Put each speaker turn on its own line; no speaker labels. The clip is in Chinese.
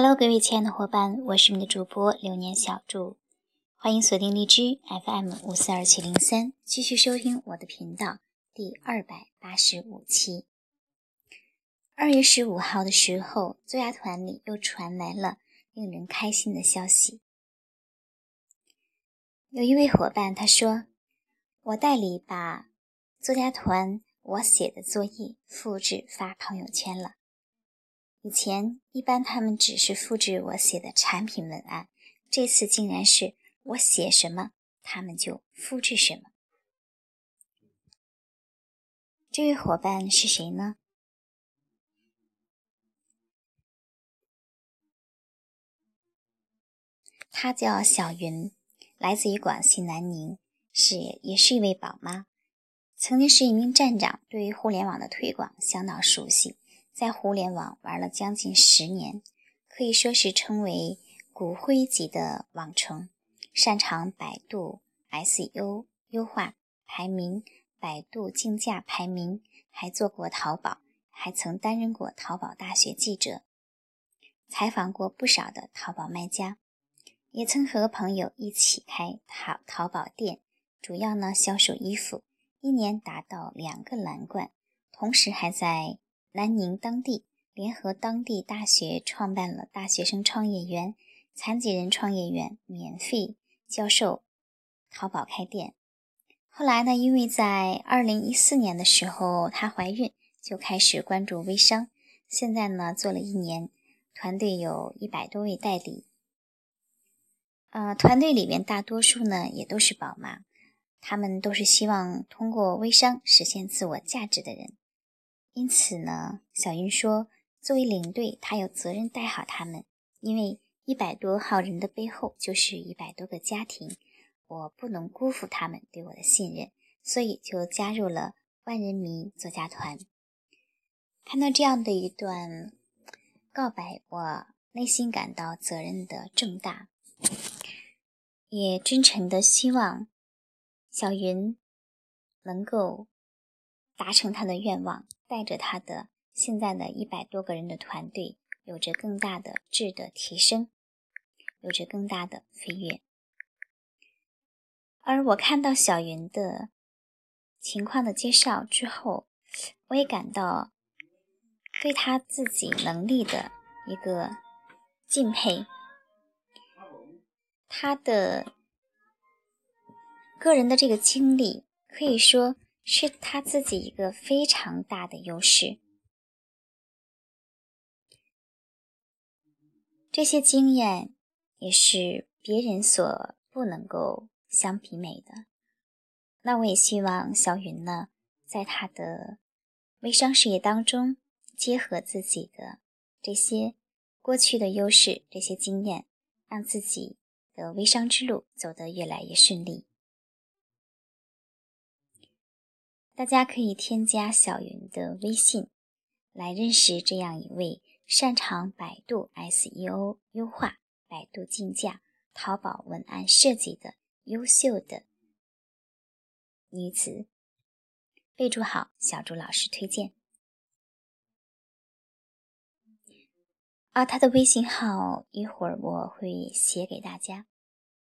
Hello，各位亲爱的伙伴，我是你的主播流年小祝，欢迎锁定荔枝 FM 五四二七零三，继续收听我的频道第二百八十五期。二月十五号的时候，作家团里又传来了令人开心的消息，有一位伙伴他说：“我代理把作家团我写的作业复制发朋友圈了。”以前一般他们只是复制我写的产品文案，这次竟然是我写什么他们就复制什么。这位伙伴是谁呢？他叫小云，来自于广西南宁，是也是一位宝妈，曾经是一名站长，对于互联网的推广相当熟悉。在互联网玩了将近十年，可以说是称为骨灰级的网虫，擅长百度 SEO 优化排名、百度竞价排名，还做过淘宝，还曾担任过淘宝大学记者，采访过不少的淘宝卖家，也曾和朋友一起开淘淘宝店，主要呢销售衣服，一年达到两个蓝冠，同时还在。南宁当地联合当地大学创办了大学生创业园、残疾人创业园，免费教授淘宝开店。后来呢，因为在二零一四年的时候她怀孕，就开始关注微商。现在呢，做了一年，团队有一百多位代理。呃，团队里面大多数呢也都是宝妈，他们都是希望通过微商实现自我价值的人。因此呢，小云说，作为领队，她有责任带好他们，因为一百多号人的背后就是一百多个家庭，我不能辜负他们对我的信任，所以就加入了万人迷作家团。看到这样的一段告白，我内心感到责任的重大，也真诚的希望小云能够达成她的愿望。带着他的现在的一百多个人的团队，有着更大的质的提升，有着更大的飞跃。而我看到小云的情况的介绍之后，我也感到对他自己能力的一个敬佩。他的个人的这个经历，可以说。是他自己一个非常大的优势，这些经验也是别人所不能够相媲美的。那我也希望小云呢，在他的微商事业当中，结合自己的这些过去的优势、这些经验，让自己的微商之路走得越来越顺利。大家可以添加小云的微信，来认识这样一位擅长百度 SEO 优化、百度竞价、淘宝文案设计的优秀的女子。备注好，小朱老师推荐。啊，她的微信号一会儿我会写给大家。